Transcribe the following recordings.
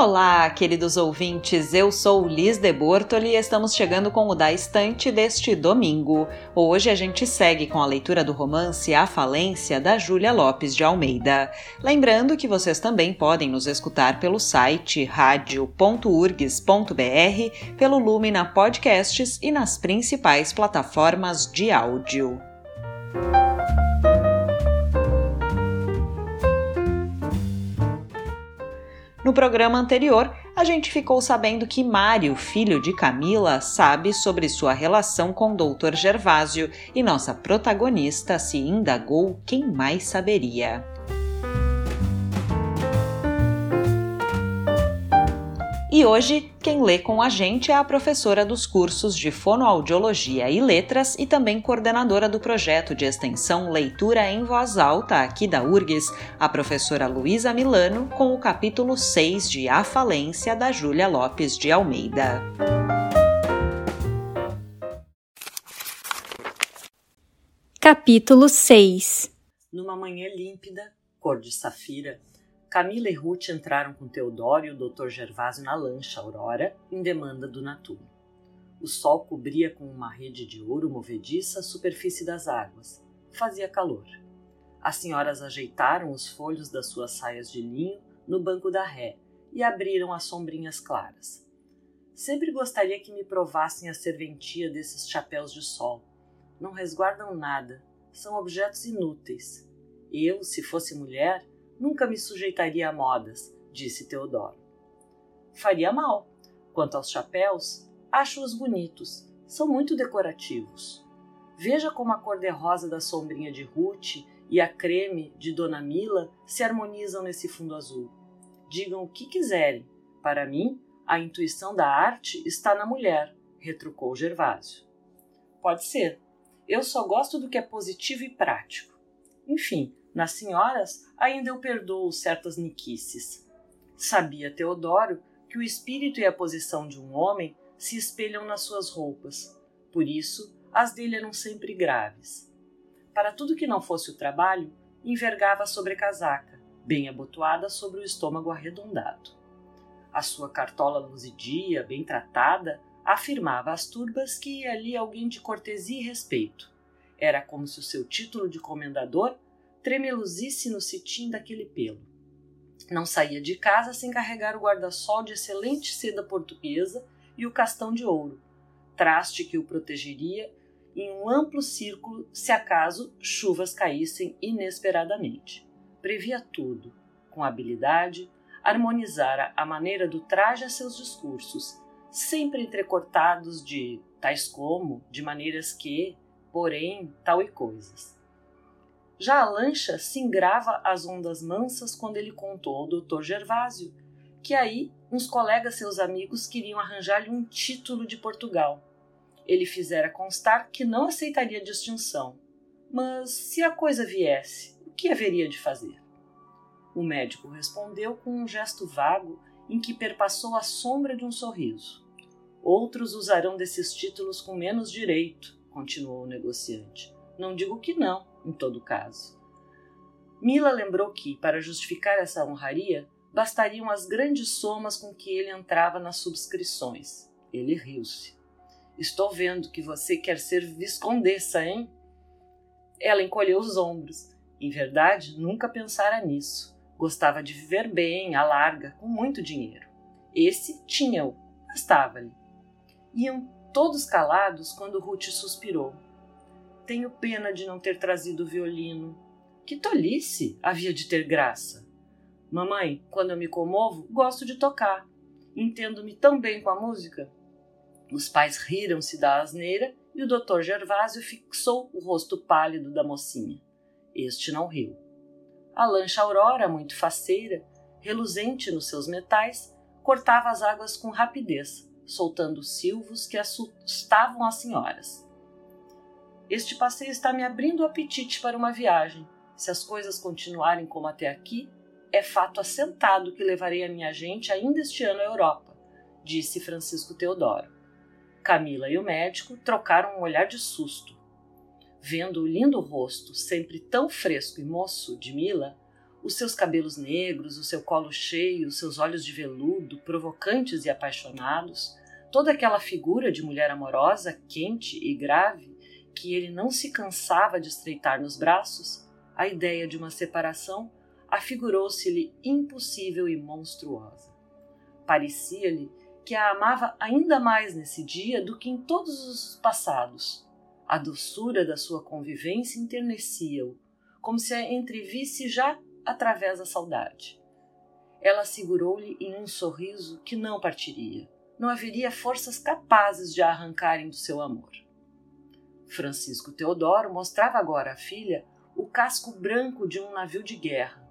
Olá, queridos ouvintes, eu sou Liz de Bortoli e estamos chegando com o Da Estante deste domingo. Hoje a gente segue com a leitura do romance A Falência, da Júlia Lopes de Almeida. Lembrando que vocês também podem nos escutar pelo site radio.urgs.br, pelo Lumina Podcasts e nas principais plataformas de áudio. No programa anterior, a gente ficou sabendo que Mário, filho de Camila, sabe sobre sua relação com Dr. Gervásio e nossa protagonista se indagou quem mais saberia. E hoje, quem lê com a gente é a professora dos cursos de Fonoaudiologia e Letras e também coordenadora do projeto de extensão Leitura em Voz Alta aqui da URGS, a professora Luísa Milano, com o capítulo 6 de A Falência da Júlia Lopes de Almeida. Capítulo 6 Numa manhã límpida, cor de safira, Camila e Ruth entraram com Teodoro e o Dr. Gervásio na lancha Aurora, em demanda do Natuno. O sol cobria com uma rede de ouro movediça a superfície das águas. Fazia calor. As senhoras ajeitaram os folhos das suas saias de linho no banco da ré e abriram as sombrinhas claras. Sempre gostaria que me provassem a serventia desses chapéus de sol. Não resguardam nada, são objetos inúteis. Eu, se fosse mulher, Nunca me sujeitaria a modas, disse Teodoro. Faria mal. Quanto aos chapéus, acho-os bonitos. São muito decorativos. Veja como a cor-de-rosa da sombrinha de Ruth e a creme de Dona Mila se harmonizam nesse fundo azul. Digam o que quiserem. Para mim, a intuição da arte está na mulher, retrucou Gervásio. Pode ser. Eu só gosto do que é positivo e prático. Enfim, nas senhoras, ainda eu perdoo certas niquices. Sabia Teodoro que o espírito e a posição de um homem se espelham nas suas roupas, por isso as dele eram sempre graves. Para tudo que não fosse o trabalho, envergava a sobrecasaca, bem abotoada sobre o estômago arredondado. A sua cartola luzidia, bem tratada, afirmava às turbas que ia ali alguém de cortesia e respeito. Era como se o seu título de comendador tremeluzisse no cetim daquele pelo. Não saía de casa sem carregar o guarda-sol de excelente seda portuguesa e o castão de ouro, traste que o protegeria em um amplo círculo se acaso chuvas caíssem inesperadamente. Previa tudo, com habilidade, harmonizara a maneira do traje a seus discursos, sempre entrecortados de tais como, de maneiras que, porém, tal e coisas. Já a lancha singrava as ondas mansas quando ele contou ao doutor Gervásio que aí uns colegas seus amigos queriam arranjar-lhe um título de Portugal. Ele fizera constar que não aceitaria distinção, mas se a coisa viesse, o que haveria de fazer? O médico respondeu com um gesto vago em que perpassou a sombra de um sorriso. Outros usarão desses títulos com menos direito, continuou o negociante. Não digo que não, em todo caso. Mila lembrou que, para justificar essa honraria, bastariam as grandes somas com que ele entrava nas subscrições. Ele riu-se. Estou vendo que você quer ser viscondessa, hein? Ela encolheu os ombros. Em verdade, nunca pensara nisso. Gostava de viver bem, à larga, com muito dinheiro. Esse tinha-o, bastava-lhe. Iam todos calados quando Ruth suspirou. Tenho pena de não ter trazido o violino. Que tolice! Havia de ter graça. Mamãe, quando eu me comovo, gosto de tocar. Entendo-me tão bem com a música. Os pais riram-se da asneira e o doutor Gervásio fixou o rosto pálido da mocinha. Este não riu. A lancha Aurora, muito faceira, reluzente nos seus metais, cortava as águas com rapidez, soltando silvos que assustavam as senhoras. Este passeio está me abrindo o apetite para uma viagem. Se as coisas continuarem como até aqui, é fato assentado que levarei a minha gente ainda este ano à Europa, disse Francisco Teodoro. Camila e o médico trocaram um olhar de susto. Vendo o lindo rosto, sempre tão fresco e moço, de Mila, os seus cabelos negros, o seu colo cheio, os seus olhos de veludo, provocantes e apaixonados, toda aquela figura de mulher amorosa, quente e grave, que ele não se cansava de estreitar nos braços, a ideia de uma separação afigurou-se-lhe impossível e monstruosa. Parecia-lhe que a amava ainda mais nesse dia do que em todos os passados. A doçura da sua convivência enternecia-o, como se a entrevisse já através da saudade. Ela segurou-lhe em um sorriso que não partiria. Não haveria forças capazes de a arrancarem do seu amor. Francisco Teodoro mostrava agora à filha o casco branco de um navio de guerra,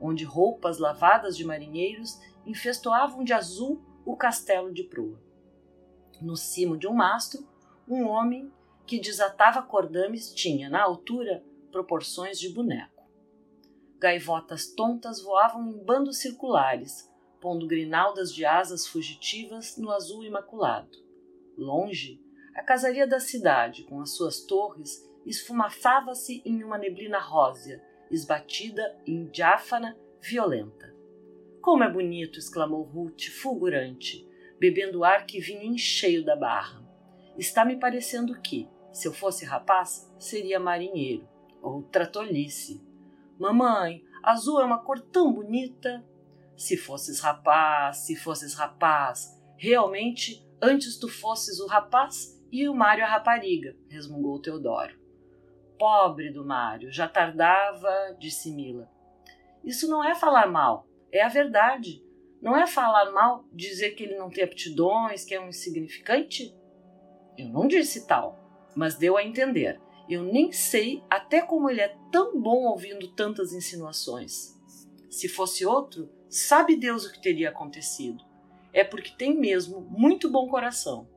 onde roupas lavadas de marinheiros enfestoavam de azul o castelo de proa. No cimo de um mastro, um homem que desatava cordames tinha, na altura, proporções de boneco. Gaivotas tontas voavam em bandos circulares, pondo grinaldas de asas fugitivas no azul imaculado. Longe, a casaria da cidade, com as suas torres, esfumaçava-se em uma neblina rósea, esbatida em diáfana violenta. Como é bonito! exclamou Ruth, fulgurante, bebendo o ar que vinha em cheio da barra. Está me parecendo que, se eu fosse rapaz, seria marinheiro. Outra tolice. Mamãe, azul é uma cor tão bonita. Se fosses rapaz, se fosses rapaz, realmente antes tu fosses o rapaz e o Mário a rapariga, resmungou Teodoro. Pobre do Mário, já tardava, disse Mila. Isso não é falar mal, é a verdade. Não é falar mal dizer que ele não tem aptidões, que é um insignificante? Eu não disse tal, mas deu a entender. Eu nem sei até como ele é tão bom ouvindo tantas insinuações. Se fosse outro, sabe Deus o que teria acontecido. É porque tem mesmo muito bom coração.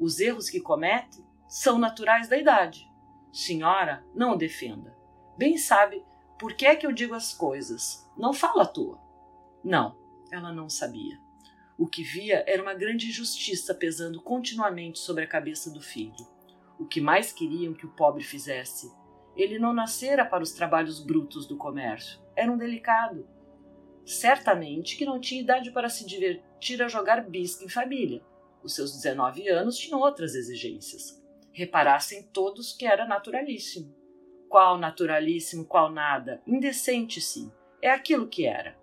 Os erros que comete são naturais da idade. Senhora, não o defenda. Bem sabe por que é que eu digo as coisas. Não fala à toa. Não, ela não sabia. O que via era uma grande injustiça pesando continuamente sobre a cabeça do filho. O que mais queriam que o pobre fizesse? Ele não nascera para os trabalhos brutos do comércio. Era um delicado. Certamente que não tinha idade para se divertir a jogar bisca em família. Os seus 19 anos tinham outras exigências. Reparassem todos que era naturalíssimo. Qual naturalíssimo, qual nada? Indecente, sim. É aquilo que era.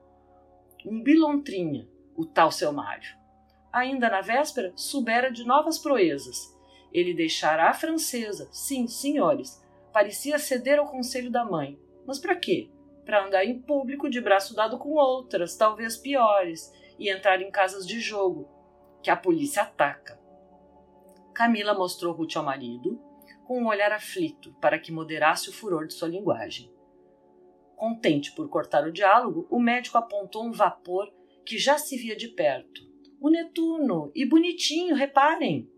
Um bilontrinha, o tal seu Mário. Ainda na véspera, soubera de novas proezas. Ele deixara a francesa, sim, senhores, parecia ceder ao conselho da mãe. Mas para quê? Para andar em público de braço dado com outras, talvez piores, e entrar em casas de jogo, que a polícia ataca. Camila mostrou Ruth ao marido, com um olhar aflito para que moderasse o furor de sua linguagem. Contente por cortar o diálogo, o médico apontou um vapor que já se via de perto. O Netuno! E bonitinho, reparem!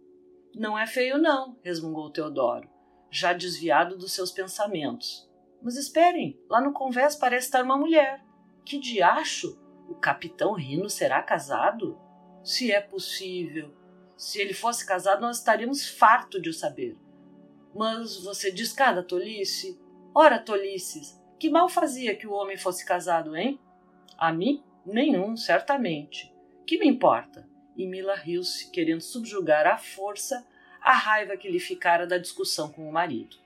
Não é feio, não, resmungou Teodoro, já desviado dos seus pensamentos. Mas esperem, lá no convés parece estar uma mulher. Que diacho! O capitão Rino será casado? Se é possível. Se ele fosse casado, nós estaríamos farto de o saber. Mas você diz cada tolice? Ora, tolices, que mal fazia que o homem fosse casado, hein? A mim? Nenhum, certamente. Que me importa? E Mila riu-se, querendo subjugar à força a raiva que lhe ficara da discussão com o marido.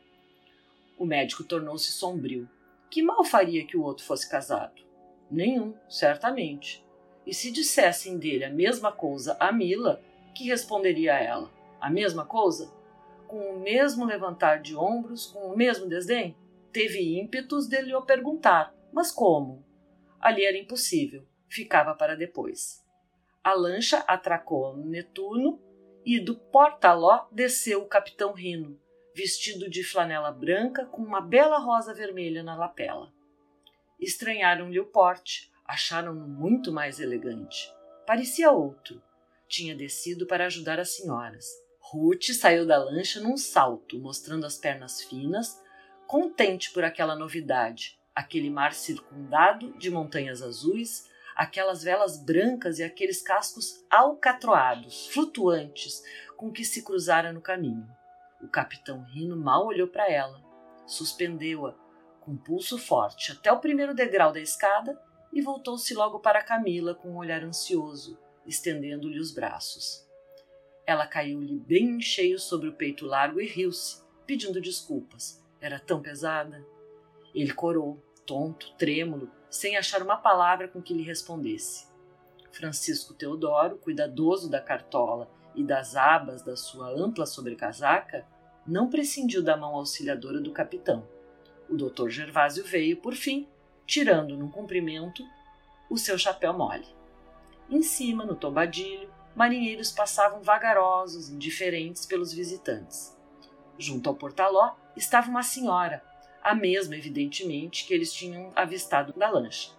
O médico tornou-se sombrio. Que mal faria que o outro fosse casado? Nenhum, certamente. E se dissessem dele a mesma coisa a Mila, que responderia a ela? A mesma coisa? Com o mesmo levantar de ombros, com o mesmo desdém? Teve ímpetos de lhe o perguntar, mas como? Ali era impossível, ficava para depois. A lancha atracou no Netuno e do porta-ló desceu o capitão Rino, vestido de flanela branca com uma bela rosa vermelha na lapela. Estranharam-lhe o porte, acharam-no muito mais elegante. Parecia outro. Tinha descido para ajudar as senhoras. Ruth saiu da lancha num salto, mostrando as pernas finas, contente por aquela novidade, aquele mar circundado de montanhas azuis, aquelas velas brancas e aqueles cascos alcatroados, flutuantes, com que se cruzara no caminho. O capitão Rino mal olhou para ela, suspendeu-a com pulso forte até o primeiro degrau da escada e voltou-se logo para Camila com um olhar ansioso, estendendo-lhe os braços. Ela caiu-lhe bem em cheio sobre o peito largo e riu-se, pedindo desculpas. Era tão pesada. Ele corou, tonto, trêmulo, sem achar uma palavra com que lhe respondesse. Francisco Teodoro, cuidadoso da cartola e das abas da sua ampla sobrecasaca, não prescindiu da mão auxiliadora do capitão. O doutor Gervásio veio, por fim, tirando num cumprimento o seu chapéu mole. Em cima, no tombadilho, marinheiros passavam vagarosos, indiferentes pelos visitantes. Junto ao portaló estava uma senhora, a mesma, evidentemente, que eles tinham avistado na lancha.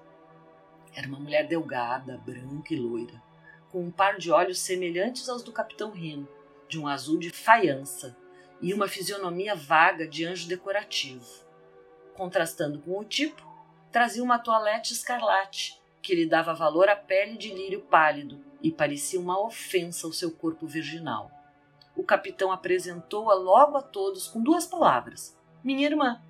Era uma mulher delgada, branca e loira, com um par de olhos semelhantes aos do capitão Rino, de um azul de faiança, e uma fisionomia vaga de anjo decorativo. Contrastando com o tipo, trazia uma toalete escarlate, que lhe dava valor à pele de lírio pálido e parecia uma ofensa ao seu corpo virginal. O capitão apresentou-a logo a todos com duas palavras: Minha irmã.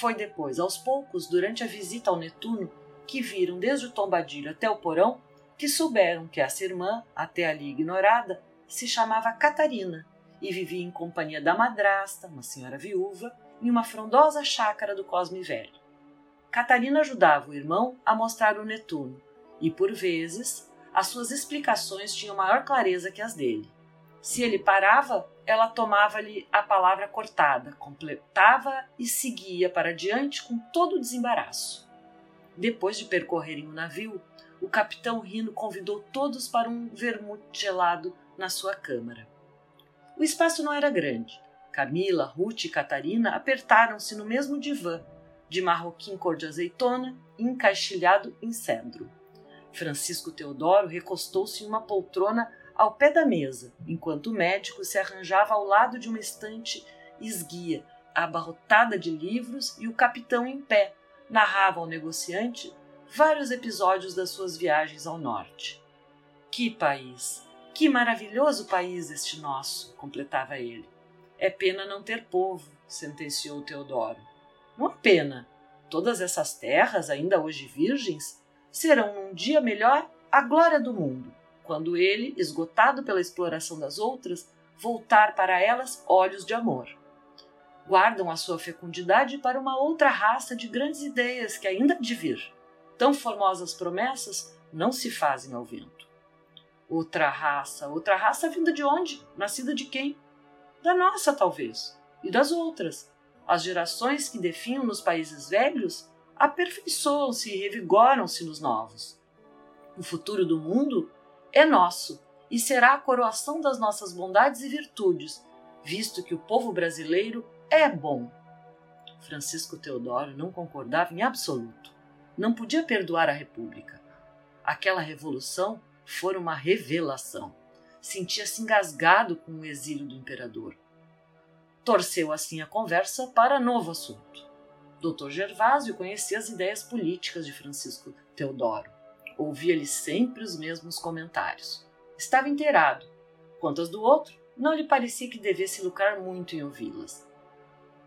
Foi depois, aos poucos, durante a visita ao Netuno, que viram desde o tombadilho até o porão, que souberam que essa irmã, até ali ignorada, se chamava Catarina e vivia em companhia da madrasta, uma senhora viúva, em uma frondosa chácara do Cosme Velho. Catarina ajudava o irmão a mostrar o Netuno, e por vezes as suas explicações tinham maior clareza que as dele. Se ele parava, ela tomava-lhe a palavra cortada, completava e seguia para diante com todo o desembaraço. Depois de percorrerem o navio, o capitão Rino convidou todos para um vermute gelado na sua câmara. O espaço não era grande. Camila, Ruth e Catarina apertaram-se no mesmo divã, de marroquim cor de azeitona, encaixilhado em cedro. Francisco Teodoro recostou-se em uma poltrona ao pé da mesa, enquanto o médico se arranjava ao lado de uma estante esguia, abarrotada de livros, e o capitão em pé narrava ao negociante vários episódios das suas viagens ao norte. Que país! Que maravilhoso país este nosso! completava ele. É pena não ter povo, sentenciou Teodoro. É pena. Todas essas terras, ainda hoje virgens, serão num dia melhor a glória do mundo, quando ele, esgotado pela exploração das outras, voltar para elas olhos de amor. Guardam a sua fecundidade para uma outra raça de grandes ideias que ainda há de vir. Tão formosas promessas não se fazem ao vento. Outra raça, outra raça vinda de onde? Nascida de quem? Da nossa, talvez, e das outras, as gerações que definham nos países velhos aperfeiçoam-se e revigoram-se nos novos. O futuro do mundo é nosso e será a coroação das nossas bondades e virtudes, visto que o povo brasileiro é bom. Francisco Teodoro não concordava em absoluto. Não podia perdoar a República. Aquela revolução fora uma revelação. Sentia-se engasgado com o exílio do imperador torceu assim a conversa para novo assunto. Dr. Gervásio conhecia as ideias políticas de Francisco Teodoro. Ouvia-lhe sempre os mesmos comentários. Estava inteirado. Quanto às do outro, não lhe parecia que devesse lucrar muito em ouvi-las.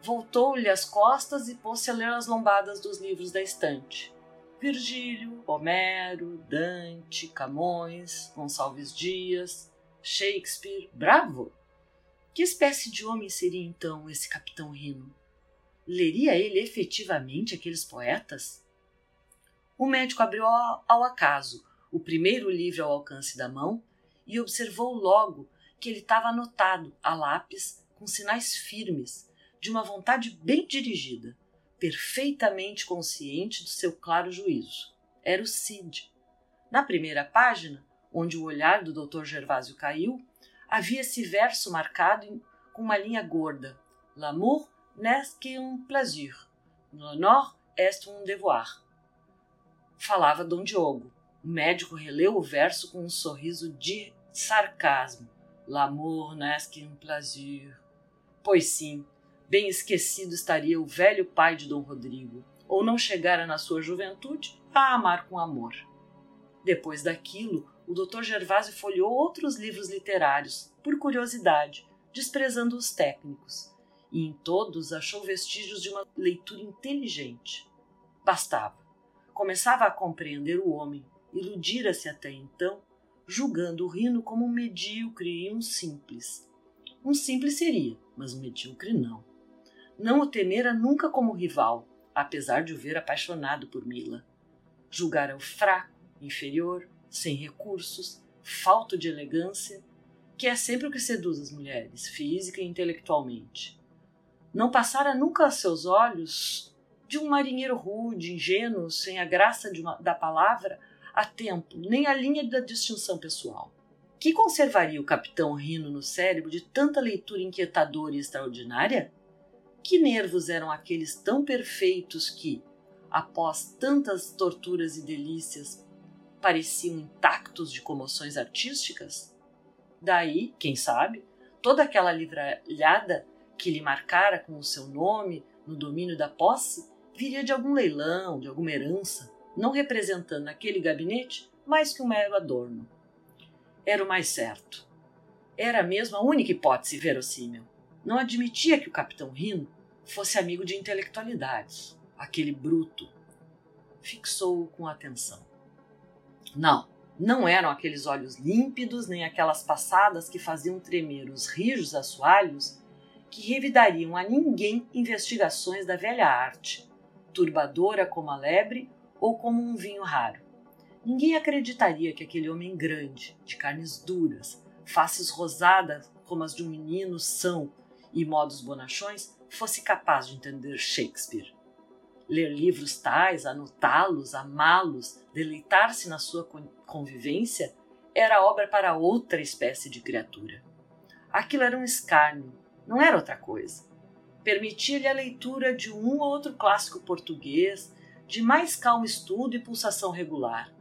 Voltou-lhe as costas e pôs-se a ler as lombadas dos livros da estante. Virgílio, Homero, Dante, Camões, Gonçalves Dias, Shakespeare. Bravo! Que espécie de homem seria então esse capitão Rino? Leria ele efetivamente aqueles poetas? O médico abriu ao acaso o primeiro livro ao alcance da mão e observou logo que ele estava anotado a lápis com sinais firmes, de uma vontade bem dirigida, perfeitamente consciente do seu claro juízo. Era o Cid. Na primeira página, onde o olhar do Dr. Gervásio caiu, havia esse verso marcado com uma linha gorda. L'amour n'est qu'un plaisir. L'honneur est un devoir. Falava Dom Diogo. O médico releu o verso com um sorriso de sarcasmo. L'amour n'est qu'un plaisir. Pois sim, bem esquecido estaria o velho pai de Dom Rodrigo, ou não chegara na sua juventude a amar com amor. Depois daquilo, o Dr. Gervásio folheou outros livros literários, por curiosidade, desprezando os técnicos, e em todos achou vestígios de uma leitura inteligente. Bastava. Começava a compreender o homem, iludira-se até então, julgando o Rino como um medíocre e um simples. Um simples seria, mas um medíocre não. Não o temera nunca como rival, apesar de o ver apaixonado por Mila. Julgara-o fraco, inferior, sem recursos, falto de elegância, que é sempre o que seduz as mulheres, física e intelectualmente. Não passara nunca a seus olhos de um marinheiro rude, ingênuo, sem a graça uma, da palavra, a tempo, nem a linha da distinção pessoal. Que conservaria o capitão Rino no cérebro de tanta leitura inquietadora e extraordinária? Que nervos eram aqueles tão perfeitos que, após tantas torturas e delícias, pareciam intactos de comoções artísticas? Daí, quem sabe, toda aquela livralhada que lhe marcara com o seu nome no domínio da posse viria de algum leilão, de alguma herança, não representando naquele gabinete mais que um mero adorno. Era o mais certo. Era mesmo a única hipótese verossímil. Não admitia que o capitão Rino fosse amigo de intelectualidades. Aquele bruto fixou-o com atenção. Não, não eram aqueles olhos límpidos, nem aquelas passadas que faziam tremer os rijos assoalhos que revidariam a ninguém investigações da velha arte, turbadora como a lebre ou como um vinho raro. Ninguém acreditaria que aquele homem grande, de carnes duras, faces rosadas como as de um menino são e modos bonachões, fosse capaz de entender Shakespeare. Ler livros tais, anotá-los, amá-los, deleitar-se na sua convivência, era obra para outra espécie de criatura. Aquilo era um escárnio, não era outra coisa. Permitia-lhe a leitura de um ou outro clássico português, de mais calmo estudo e pulsação regular.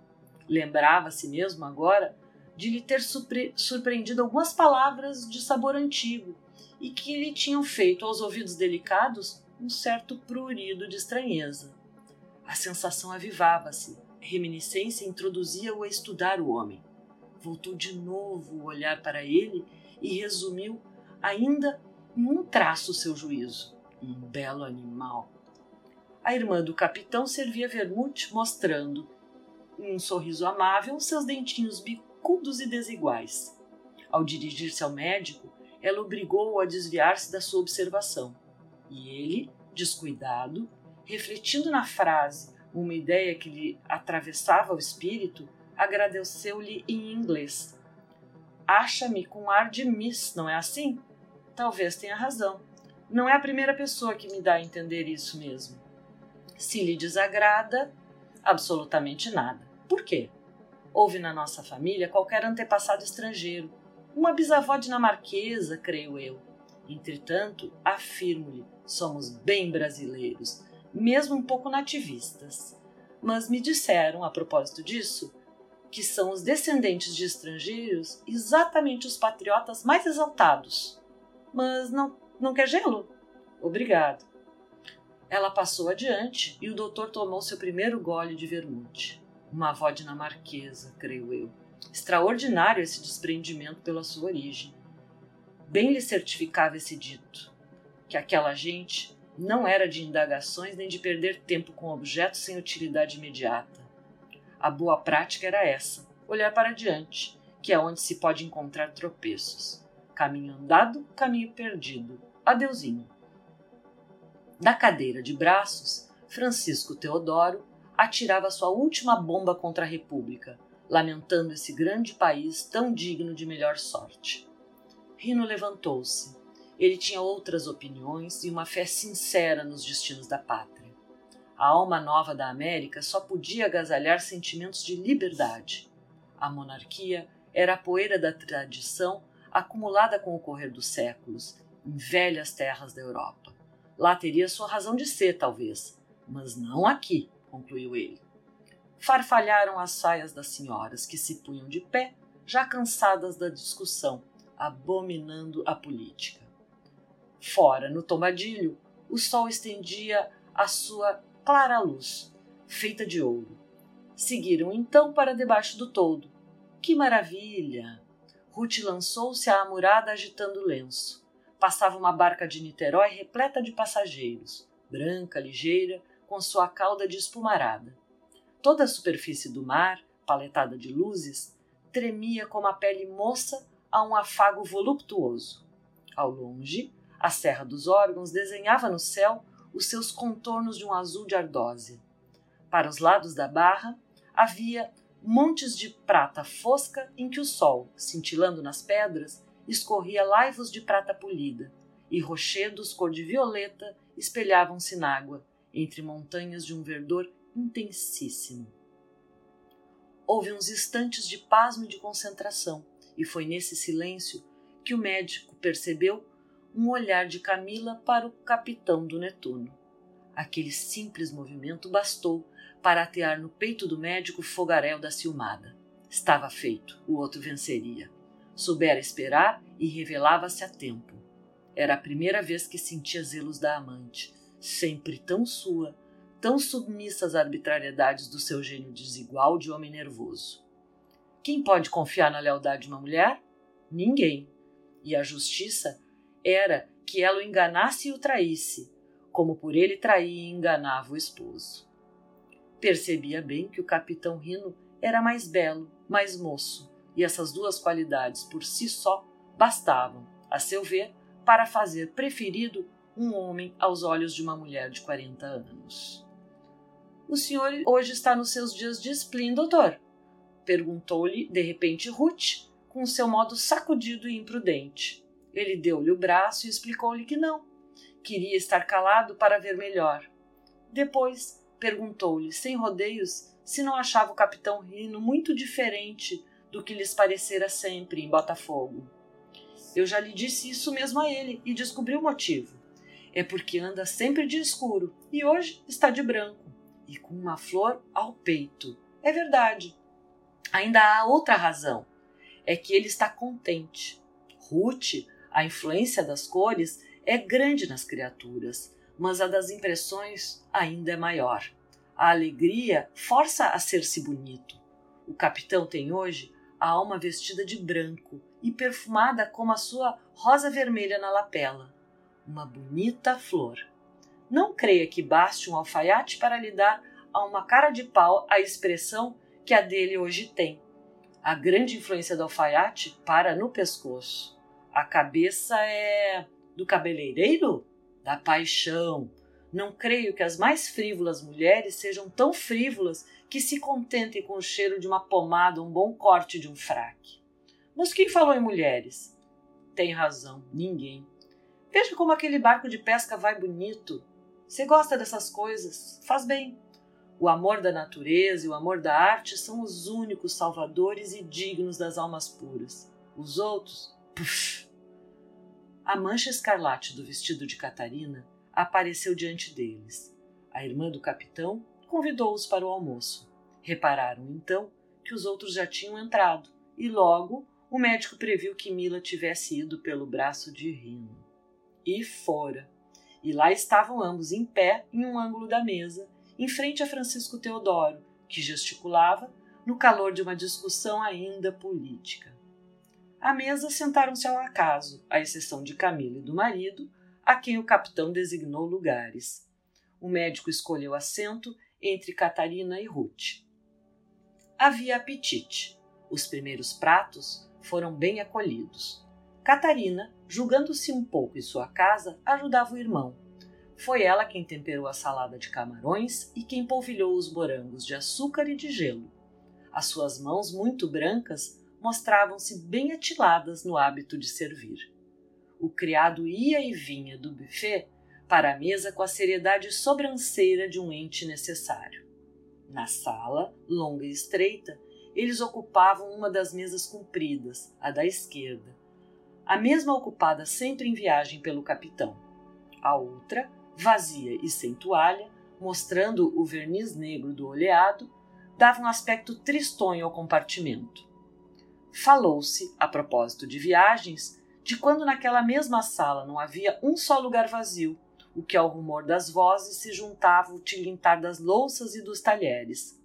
Lembrava-se mesmo agora de lhe ter surpre surpreendido algumas palavras de sabor antigo e que lhe tinham feito aos ouvidos delicados um certo prurido de estranheza. A sensação avivava-se, a reminiscência introduzia-o a estudar o homem. Voltou de novo o olhar para ele e resumiu ainda em um traço seu juízo. Um belo animal, a irmã do capitão servia vermute, mostrando, em um sorriso amável, seus dentinhos bicudos e desiguais. Ao dirigir-se ao médico, ela obrigou-o a desviar-se da sua observação. E ele, descuidado, refletindo na frase uma ideia que lhe atravessava o espírito, agradeceu-lhe em inglês. Acha-me com ar de miss, não é assim? Talvez tenha razão. Não é a primeira pessoa que me dá a entender isso mesmo. Se lhe desagrada, absolutamente nada. Por quê? Houve na nossa família qualquer antepassado estrangeiro, uma bisavó dinamarquesa, creio eu. Entretanto, afirmo-lhe, somos bem brasileiros, mesmo um pouco nativistas. Mas me disseram, a propósito disso, que são os descendentes de estrangeiros exatamente os patriotas mais exaltados. Mas não, não quer gelo? Obrigado. Ela passou adiante e o doutor tomou seu primeiro gole de vermute. Uma avó dinamarquesa, creio eu. Extraordinário esse desprendimento pela sua origem. Bem lhe certificava esse dito, que aquela gente não era de indagações nem de perder tempo com objetos sem utilidade imediata. A boa prática era essa: olhar para diante, que é onde se pode encontrar tropeços. Caminho andado, caminho perdido. Adeuzinho. Da cadeira de braços, Francisco Teodoro atirava sua última bomba contra a República, lamentando esse grande país tão digno de melhor sorte. Rino levantou-se. Ele tinha outras opiniões e uma fé sincera nos destinos da pátria. A alma nova da América só podia agasalhar sentimentos de liberdade. A monarquia era a poeira da tradição acumulada com o correr dos séculos em velhas terras da Europa. Lá teria sua razão de ser, talvez, mas não aqui, concluiu ele. Farfalharam as saias das senhoras, que se punham de pé, já cansadas da discussão, abominando a política. Fora, no tombadilho, o sol estendia a sua clara luz, feita de ouro. Seguiram então para debaixo do toldo. Que maravilha! Ruth lançou-se à amurada agitando o lenço. Passava uma barca de Niterói repleta de passageiros, branca, ligeira, com sua cauda de espumarada. Toda a superfície do mar, paletada de luzes, tremia como a pele moça a um afago voluptuoso. Ao longe, a Serra dos Órgãos desenhava no céu os seus contornos de um azul de ardósia. Para os lados da barra havia montes de prata fosca em que o sol, cintilando nas pedras, escorria laivos de prata polida, e rochedos cor de violeta espelhavam-se na água, entre montanhas de um verdor intensíssimo. Houve uns instantes de pasmo e de concentração, e foi nesse silêncio que o médico percebeu um olhar de Camila para o capitão do Netuno. Aquele simples movimento bastou para atear no peito do médico o fogaréu da ciumada. Estava feito, o outro venceria. Soubera esperar e revelava-se a tempo. Era a primeira vez que sentia zelos da amante, sempre tão sua, tão submissa às arbitrariedades do seu gênio desigual de homem nervoso. Quem pode confiar na lealdade de uma mulher? Ninguém. E a justiça era que ela o enganasse e o traísse, como por ele traía e enganava o esposo. Percebia bem que o capitão Rino era mais belo, mais moço, e essas duas qualidades por si só bastavam, a seu ver, para fazer preferido um homem aos olhos de uma mulher de 40 anos. O senhor hoje está nos seus dias de spleen, doutor? Perguntou-lhe, de repente, Ruth, com seu modo sacudido e imprudente. Ele deu-lhe o braço e explicou-lhe que não. Queria estar calado para ver melhor. Depois perguntou-lhe, sem rodeios, se não achava o capitão Rino muito diferente do que lhes parecera sempre em Botafogo. Eu já lhe disse isso mesmo a ele e descobri o motivo. É porque anda sempre de escuro e hoje está de branco e com uma flor ao peito. É verdade. Ainda há outra razão. É que ele está contente. Ruth, a influência das cores é grande nas criaturas, mas a das impressões ainda é maior. A alegria força a ser-se bonito. O capitão tem hoje a alma vestida de branco e perfumada como a sua rosa vermelha na lapela. Uma bonita flor. Não creia que baste um alfaiate para lhe dar a uma cara de pau a expressão que a dele hoje tem. A grande influência do alfaiate para no pescoço. A cabeça é do cabeleireiro? Da paixão. Não creio que as mais frívolas mulheres sejam tão frívolas que se contentem com o cheiro de uma pomada, um bom corte de um fraque. Mas quem falou em mulheres? Tem razão, ninguém. Veja como aquele barco de pesca vai bonito. Você gosta dessas coisas? Faz bem. O amor da natureza e o amor da arte são os únicos salvadores e dignos das almas puras. Os outros, puf! A mancha escarlate do vestido de Catarina apareceu diante deles. A irmã do capitão convidou-os para o almoço. Repararam então que os outros já tinham entrado e logo o médico previu que Mila tivesse ido pelo braço de Rino. E fora. E lá estavam ambos em pé em um ângulo da mesa, em frente a Francisco Teodoro, que gesticulava no calor de uma discussão ainda política. À mesa sentaram-se ao acaso, à exceção de Camila e do marido, a quem o capitão designou lugares. O médico escolheu assento entre Catarina e Ruth. Havia apetite. Os primeiros pratos foram bem acolhidos. Catarina, julgando-se um pouco em sua casa, ajudava o irmão. Foi ela quem temperou a salada de camarões e quem polvilhou os morangos de açúcar e de gelo. As suas mãos, muito brancas, mostravam-se bem atiladas no hábito de servir. O criado ia e vinha do buffet para a mesa com a seriedade sobranceira de um ente necessário. Na sala, longa e estreita, eles ocupavam uma das mesas compridas, a da esquerda. a mesma ocupada sempre em viagem pelo capitão, a outra, vazia e sem toalha, mostrando o verniz negro do oleado, dava um aspecto tristonho ao compartimento. Falou-se, a propósito de viagens, de quando naquela mesma sala não havia um só lugar vazio, o que ao rumor das vozes se juntava o tilintar das louças e dos talheres.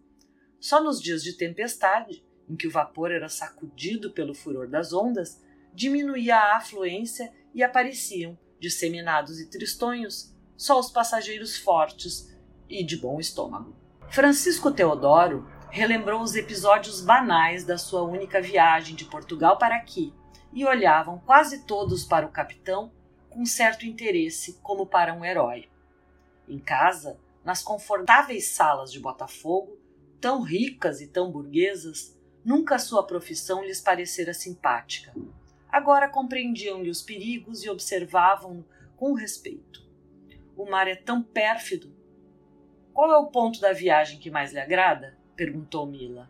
Só nos dias de tempestade, em que o vapor era sacudido pelo furor das ondas, diminuía a afluência e apareciam, disseminados e tristonhos, só os passageiros fortes e de bom estômago. Francisco Teodoro relembrou os episódios banais da sua única viagem de Portugal para aqui e olhavam quase todos para o capitão com certo interesse, como para um herói. Em casa, nas confortáveis salas de Botafogo, tão ricas e tão burguesas, nunca sua profissão lhes parecera simpática. Agora compreendiam-lhe os perigos e observavam-no com respeito. O mar é tão pérfido. Qual é o ponto da viagem que mais lhe agrada? perguntou Mila.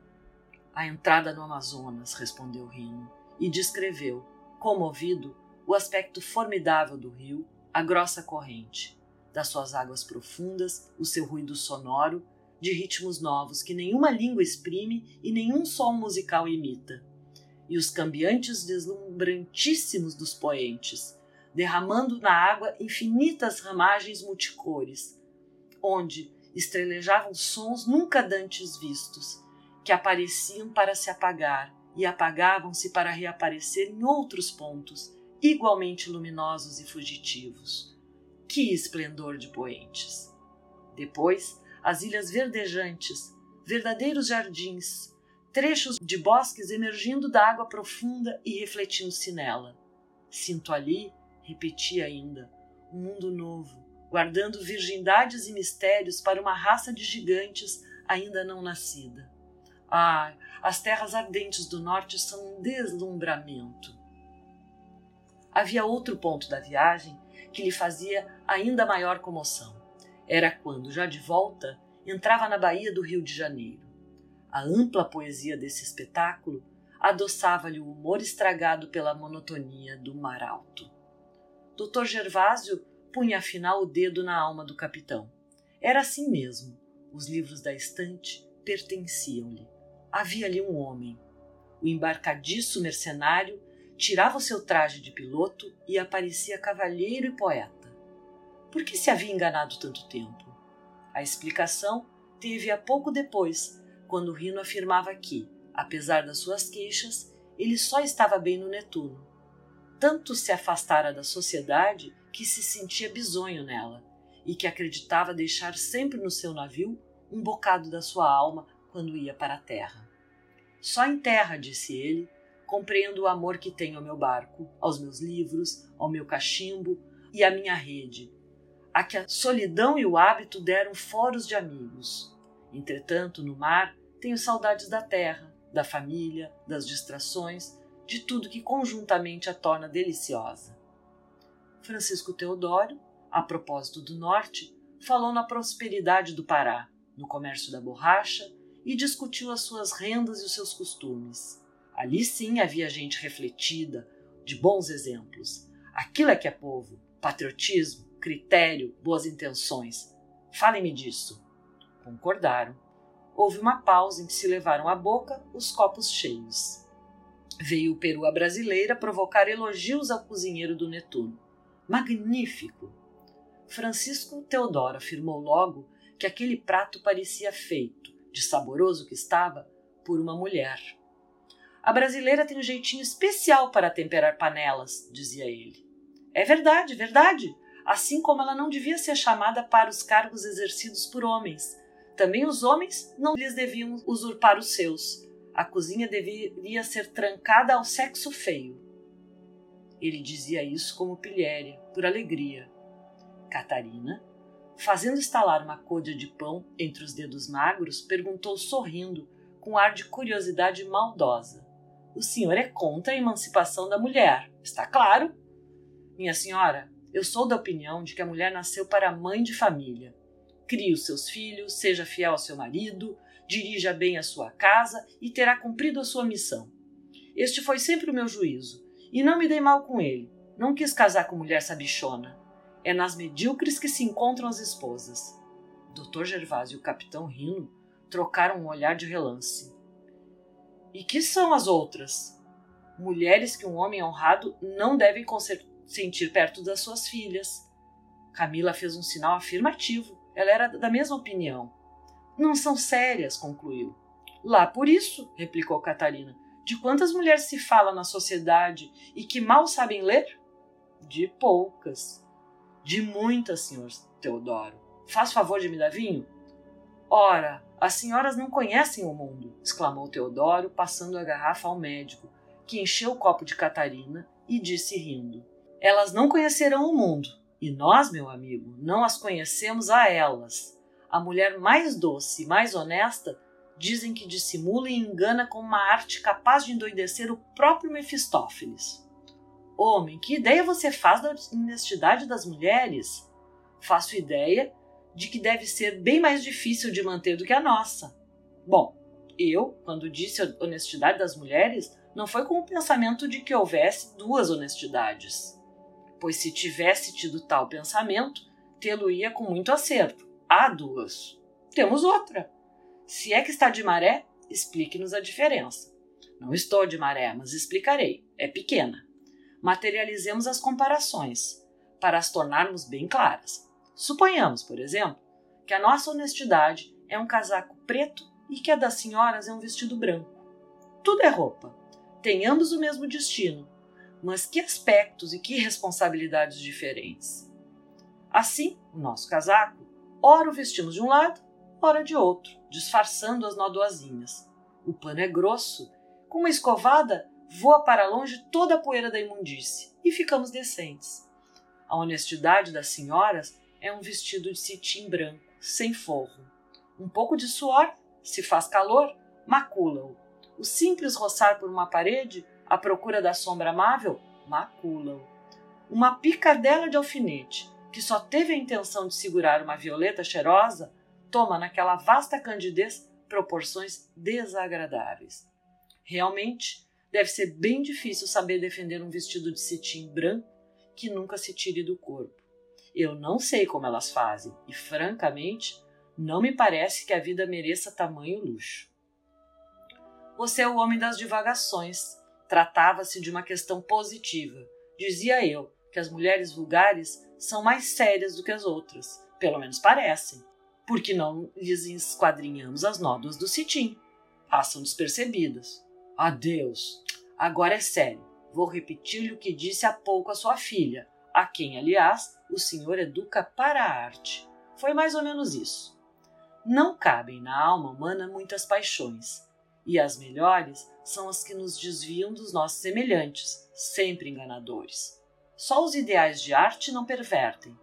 A entrada no Amazonas, respondeu Rino, e descreveu, comovido, o aspecto formidável do rio, a grossa corrente, das suas águas profundas, o seu ruído sonoro, de ritmos novos que nenhuma língua exprime e nenhum som musical imita e os cambiantes deslumbrantíssimos dos poentes, derramando na água infinitas ramagens multicores, onde estrelejavam sons nunca dantes vistos, que apareciam para se apagar e apagavam-se para reaparecer em outros pontos, igualmente luminosos e fugitivos. Que esplendor de poentes! Depois, as ilhas verdejantes, verdadeiros jardins, trechos de bosques emergindo da água profunda e refletindo-se nela. Sinto ali, repeti ainda, um mundo novo, guardando virgindades e mistérios para uma raça de gigantes ainda não nascida. Ah, as terras ardentes do norte são um deslumbramento. Havia outro ponto da viagem que lhe fazia ainda maior comoção. Era quando, já de volta, entrava na Baía do Rio de Janeiro. A ampla poesia desse espetáculo adoçava-lhe o humor estragado pela monotonia do mar alto. Dr. Gervásio punha afinal o dedo na alma do capitão. Era assim mesmo. Os livros da estante pertenciam-lhe. Havia ali um homem. O embarcadiço mercenário tirava o seu traje de piloto e aparecia cavalheiro e poeta. Por que se havia enganado tanto tempo? A explicação teve a pouco depois, quando Rino afirmava que, apesar das suas queixas, ele só estava bem no Netuno. Tanto se afastara da sociedade que se sentia bisonho nela e que acreditava deixar sempre no seu navio um bocado da sua alma quando ia para a terra. Só em terra, disse ele, compreendo o amor que tenho ao meu barco, aos meus livros, ao meu cachimbo e à minha rede, a que a solidão e o hábito deram foros de amigos. Entretanto, no mar, tenho saudades da terra, da família, das distrações, de tudo que conjuntamente a torna deliciosa. Francisco Teodoro, a propósito do norte, falou na prosperidade do Pará, no comércio da borracha e discutiu as suas rendas e os seus costumes. Ali sim havia gente refletida, de bons exemplos. Aquilo é que é povo: patriotismo, critério, boas intenções. Falem-me disso. Concordaram houve uma pausa em que se levaram à boca os copos cheios. Veio o perua brasileira provocar elogios ao cozinheiro do Netuno. Magnífico! Francisco Teodoro afirmou logo que aquele prato parecia feito, de saboroso que estava, por uma mulher. A brasileira tem um jeitinho especial para temperar panelas, dizia ele. É verdade, verdade. Assim como ela não devia ser chamada para os cargos exercidos por homens, também os homens não lhes deviam usurpar os seus. A cozinha deveria ser trancada ao sexo feio. Ele dizia isso como pilhéria, por alegria. Catarina, fazendo estalar uma côdea de pão entre os dedos magros, perguntou sorrindo, com ar de curiosidade maldosa: O senhor é contra a emancipação da mulher, está claro? Minha senhora, eu sou da opinião de que a mulher nasceu para mãe de família crie os seus filhos, seja fiel ao seu marido, dirija bem a sua casa e terá cumprido a sua missão. Este foi sempre o meu juízo, E não me dei mal com ele. Não quis casar com mulher sabichona. É nas medíocres que se encontram as esposas. Dr. Gervásio e o capitão Rino trocaram um olhar de relance. E que são as outras? Mulheres que um homem honrado não deve sentir perto das suas filhas. Camila fez um sinal afirmativo. Ela era da mesma opinião. Não são sérias, concluiu. Lá por isso, replicou Catarina. De quantas mulheres se fala na sociedade e que mal sabem ler? De poucas. De muitas, senhor Teodoro. Faz favor de me dar vinho? Ora, as senhoras não conhecem o mundo, exclamou Teodoro, passando a garrafa ao médico, que encheu o copo de Catarina e disse rindo: Elas não conhecerão o mundo, e nós, meu amigo, não as conhecemos a elas. A mulher mais doce e mais honesta dizem que dissimula e engana com uma arte capaz de endoidecer o próprio Mefistófeles. Homem, que ideia você faz da honestidade das mulheres? Faço ideia de que deve ser bem mais difícil de manter do que a nossa. Bom, eu, quando disse a honestidade das mulheres, não foi com o pensamento de que houvesse duas honestidades. Pois se tivesse tido tal pensamento, tê-lo-ia com muito acerto. Há duas. Temos outra. Se é que está de maré, explique-nos a diferença. Não estou de maré, mas explicarei. É pequena. Materializemos as comparações, para as tornarmos bem claras. Suponhamos, por exemplo, que a nossa honestidade é um casaco preto e que a das senhoras é um vestido branco. Tudo é roupa. Tenhamos o mesmo destino, mas que aspectos e que responsabilidades diferentes. Assim, o nosso casaco, ora o vestimos de um lado, ora de outro, disfarçando as nodoazinhas. O pano é grosso, com uma escovada voa para longe toda a poeira da imundície e ficamos decentes. A honestidade das senhoras é um vestido de cetim branco, sem forro. Um pouco de suor, se faz calor, macula-o. O simples roçar por uma parede, à procura da sombra amável, macula-o. Uma picadela de alfinete, que só teve a intenção de segurar uma violeta cheirosa, toma naquela vasta candidez proporções desagradáveis. Realmente, deve ser bem difícil saber defender um vestido de cetim branco que nunca se tire do corpo. Eu não sei como elas fazem e, francamente, não me parece que a vida mereça tamanho luxo. Você é o homem das divagações. Tratava-se de uma questão positiva. Dizia eu que as mulheres vulgares são mais sérias do que as outras, pelo menos parecem, porque não lhes esquadrinhamos as nódoas do cetim. Passam despercebidas. Adeus. Agora é sério. Vou repetir-lhe o que disse há pouco a sua filha, a quem, aliás, o Senhor educa para a arte. Foi mais ou menos isso. Não cabem na alma humana muitas paixões, e as melhores são as que nos desviam dos nossos semelhantes, sempre enganadores. Só os ideais de arte não pervertem,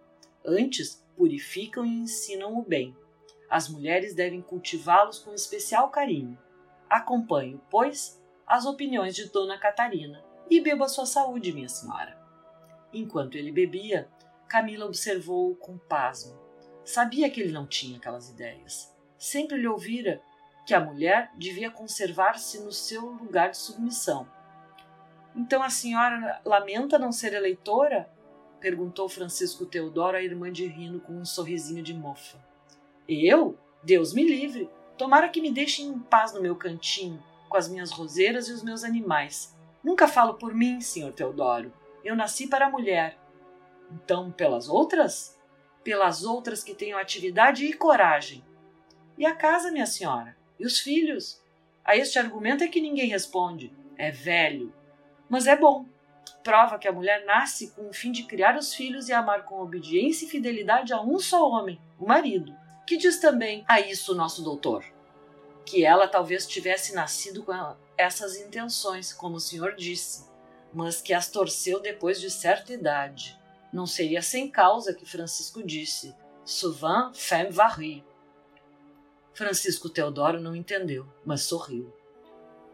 antes purificam e ensinam o bem. As mulheres devem cultivá-los com especial carinho. Acompanho, pois, as opiniões de Dona Catarina e beba sua saúde, minha senhora. Enquanto ele bebia, Camila observou-o com pasmo. Sabia que ele não tinha aquelas ideias. Sempre lhe ouvira que a mulher devia conservar-se no seu lugar de submissão. Então a senhora lamenta não ser eleitora? perguntou Francisco Teodoro à irmã de Rino com um sorrisinho de mofa. Eu? Deus me livre! Tomara que me deixem em paz no meu cantinho, com as minhas roseiras e os meus animais. Nunca falo por mim, senhor Teodoro. Eu nasci para a mulher então, pelas outras? Pelas outras que tenham atividade e coragem. E a casa, minha senhora? E os filhos? A este argumento é que ninguém responde. É velho. Mas é bom. Prova que a mulher nasce com o fim de criar os filhos e amar com obediência e fidelidade a um só homem, o marido. Que diz também a isso o nosso doutor? Que ela talvez tivesse nascido com essas intenções, como o senhor disse, mas que as torceu depois de certa idade. Não seria sem causa que Francisco disse: Souvent femme varie. Francisco Teodoro não entendeu, mas sorriu.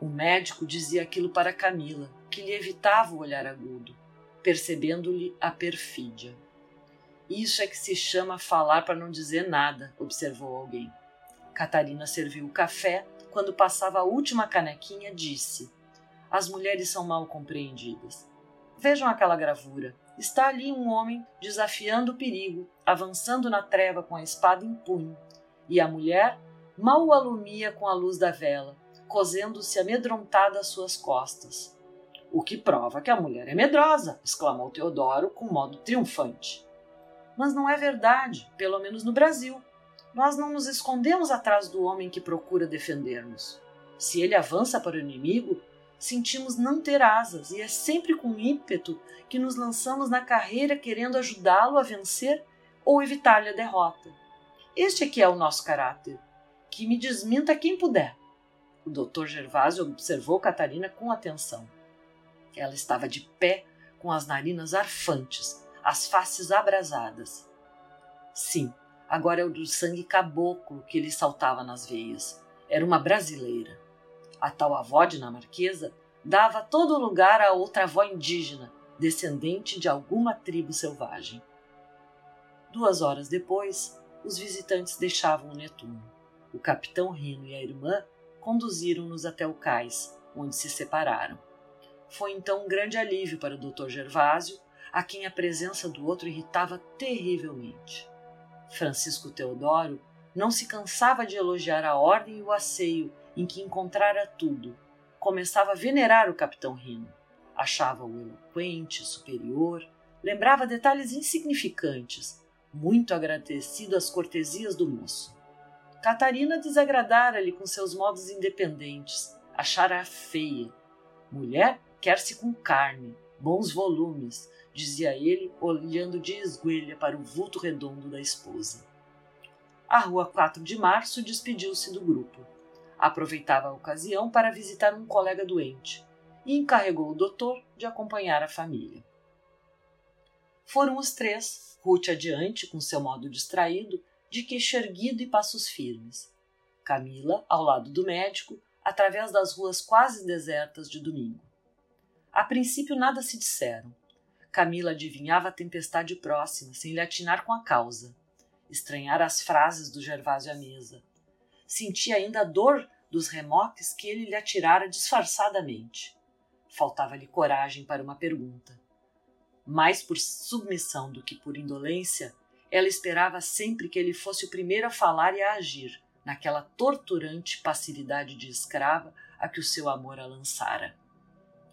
O médico dizia aquilo para Camila, que lhe evitava o olhar agudo, percebendo-lhe a perfídia. Isso é que se chama falar para não dizer nada, observou alguém. Catarina serviu o café. Quando passava a última canequinha, disse: As mulheres são mal compreendidas. Vejam aquela gravura. Está ali um homem desafiando o perigo, avançando na treva com a espada em punho, e a mulher mal o alumia com a luz da vela, cozendo-se amedrontada às suas costas. O que prova que a mulher é medrosa, exclamou Teodoro com modo triunfante. Mas não é verdade, pelo menos no Brasil. Nós não nos escondemos atrás do homem que procura defender-nos. Se ele avança para o inimigo, sentimos não ter asas e é sempre com ímpeto que nos lançamos na carreira querendo ajudá-lo a vencer ou evitar-lhe a derrota. Este aqui é o nosso caráter, que me desminta quem puder. O doutor Gervásio observou Catarina com atenção. Ela estava de pé, com as narinas arfantes, as faces abrasadas. Sim, agora é o do sangue caboclo que lhe saltava nas veias. Era uma brasileira. A tal avó dinamarquesa dava todo lugar a outra avó indígena, descendente de alguma tribo selvagem. Duas horas depois, os visitantes deixavam o Netuno. O capitão Rino e a irmã conduziram-nos até o cais, onde se separaram. Foi então um grande alívio para o Dr. Gervásio, a quem a presença do outro irritava terrivelmente. Francisco Teodoro não se cansava de elogiar a ordem e o asseio em que encontrara tudo. Começava a venerar o capitão Rino. Achava-o eloquente, superior, lembrava detalhes insignificantes, muito agradecido às cortesias do moço. Catarina desagradara-lhe com seus modos independentes, achara-a feia. Mulher quer-se com carne, bons volumes, dizia ele, olhando de esguelha para o vulto redondo da esposa. A rua 4 de março despediu-se do grupo. Aproveitava a ocasião para visitar um colega doente e encarregou o doutor de acompanhar a família. Foram os três, Ruth adiante, com seu modo distraído, de queixo erguido e passos firmes. Camila, ao lado do médico, através das ruas quase desertas de domingo. A princípio nada se disseram. Camila adivinhava a tempestade próxima, sem lhe atinar com a causa. Estranhara as frases do Gervásio à mesa. Sentia ainda a dor dos remoques que ele lhe atirara disfarçadamente. Faltava-lhe coragem para uma pergunta. Mais por submissão do que por indolência, ela esperava sempre que ele fosse o primeiro a falar e a agir, naquela torturante passividade de escrava a que o seu amor a lançara.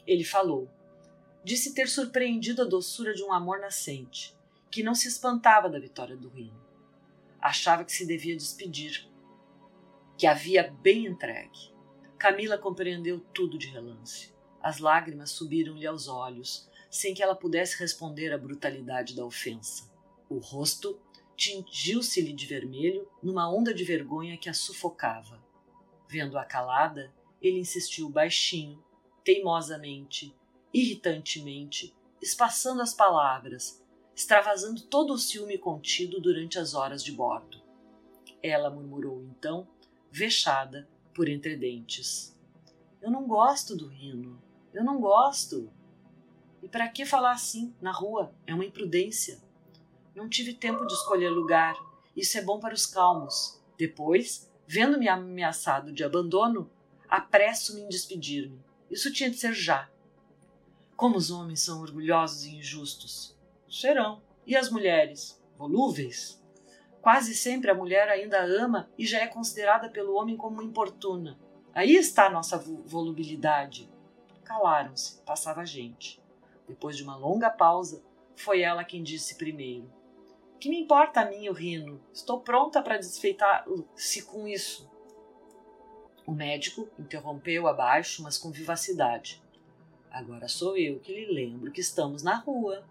Ele falou. Disse ter surpreendido a doçura de um amor nascente, que não se espantava da vitória do reino. Achava que se devia despedir, que havia bem entregue. Camila compreendeu tudo de relance. As lágrimas subiram-lhe aos olhos, sem que ela pudesse responder à brutalidade da ofensa. O rosto tingiu-se-lhe de vermelho numa onda de vergonha que a sufocava. Vendo-a calada, ele insistiu baixinho, teimosamente, irritantemente, espaçando as palavras, extravasando todo o ciúme contido durante as horas de bordo. Ela murmurou então, vexada por entre dentes. Eu não gosto do Rino. Eu não gosto. E para que falar assim, na rua? É uma imprudência. Não tive tempo de escolher lugar. Isso é bom para os calmos. Depois, vendo-me ameaçado de abandono, apresso-me em despedir-me. Isso tinha de ser já. Como os homens são orgulhosos e injustos. Serão. E as mulheres? Volúveis? Quase sempre a mulher ainda ama e já é considerada pelo homem como importuna. Aí está a nossa volubilidade. Calaram-se, passava gente. Depois de uma longa pausa, foi ela quem disse primeiro: Que me importa a mim o rino? Estou pronta para desfeitar-se com isso. O médico interrompeu abaixo, mas com vivacidade. Agora sou eu que lhe lembro que estamos na rua.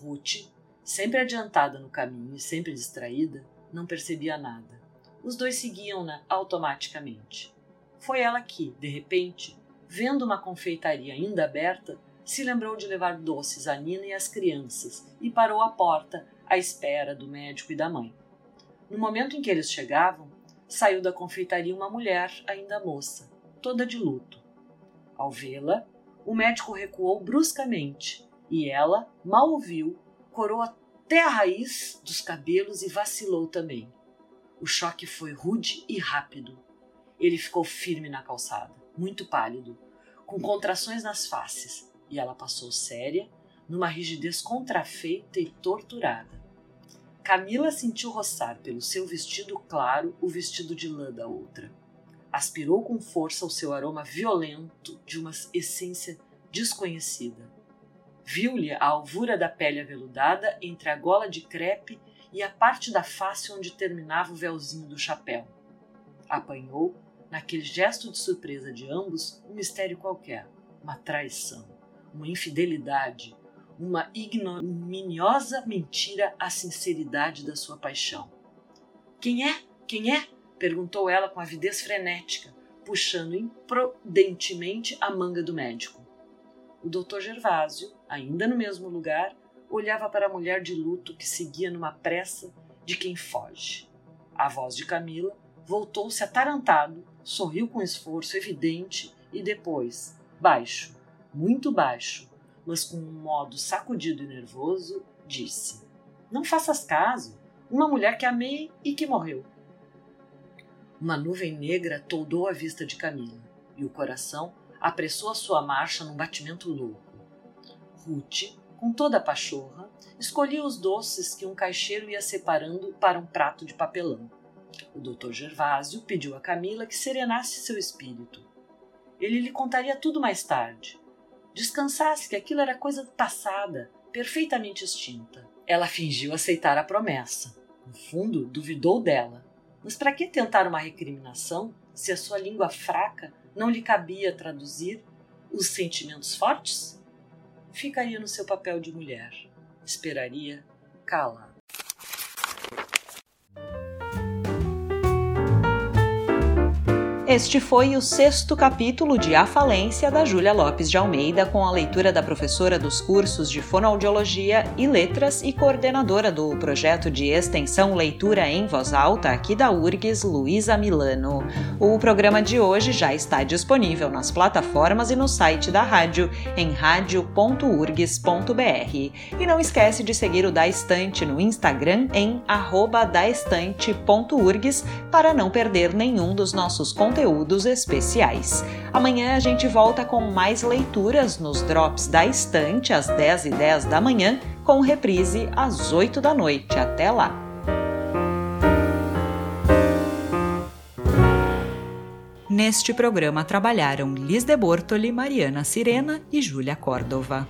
Ruth Sempre adiantada no caminho e sempre distraída, não percebia nada. Os dois seguiam-na automaticamente. Foi ela que, de repente, vendo uma confeitaria ainda aberta, se lembrou de levar doces a Nina e às crianças e parou à porta à espera do médico e da mãe. No momento em que eles chegavam, saiu da confeitaria uma mulher, ainda moça, toda de luto. Ao vê-la, o médico recuou bruscamente e ela mal ouviu corou até a raiz dos cabelos e vacilou também. O choque foi rude e rápido. Ele ficou firme na calçada, muito pálido, com contrações nas faces, e ela passou séria, numa rigidez contrafeita e torturada. Camila sentiu roçar pelo seu vestido claro o vestido de lã da outra. Aspirou com força o seu aroma violento de uma essência desconhecida. Viu-lhe a alvura da pele aveludada entre a gola de crepe e a parte da face onde terminava o véuzinho do chapéu. Apanhou, naquele gesto de surpresa de ambos, um mistério qualquer, uma traição, uma infidelidade, uma ignominiosa mentira à sinceridade da sua paixão. Quem é? Quem é? perguntou ela com avidez frenética, puxando imprudentemente a manga do médico. O doutor Gervásio, ainda no mesmo lugar, olhava para a mulher de luto que seguia numa pressa de quem foge. A voz de Camila voltou-se atarantado, sorriu com esforço evidente e depois, baixo, muito baixo, mas com um modo sacudido e nervoso, disse: Não faças caso. Uma mulher que amei e que morreu. Uma nuvem negra toldou a vista de Camila e o coração apressou a sua marcha num batimento louco. Ruth, com toda a pachorra, escolhia os doces que um caixeiro ia separando para um prato de papelão. O doutor Gervásio pediu a Camila que serenasse seu espírito. Ele lhe contaria tudo mais tarde, descansasse que aquilo era coisa passada, perfeitamente extinta. Ela fingiu aceitar a promessa. No fundo, duvidou dela. Mas para que tentar uma recriminação se a sua língua fraca não lhe cabia traduzir os sentimentos fortes? Ficaria no seu papel de mulher. Esperaria calada. Este foi o sexto capítulo de A Falência da Júlia Lopes de Almeida, com a leitura da professora dos cursos de Fonoaudiologia e Letras e coordenadora do projeto de extensão Leitura em Voz Alta aqui da URGS, Luísa Milano. O programa de hoje já está disponível nas plataformas e no site da rádio, em radio.urgs.br. E não esquece de seguir o Da Estante no Instagram em daestante.urgs para não perder nenhum dos nossos conteúdos conteúdos especiais. Amanhã a gente volta com mais leituras nos Drops da Estante às 10 e 10 da manhã, com reprise às 8 da noite. Até lá! Neste programa trabalharam Liz de Bortoli, Mariana Sirena e Júlia Córdova.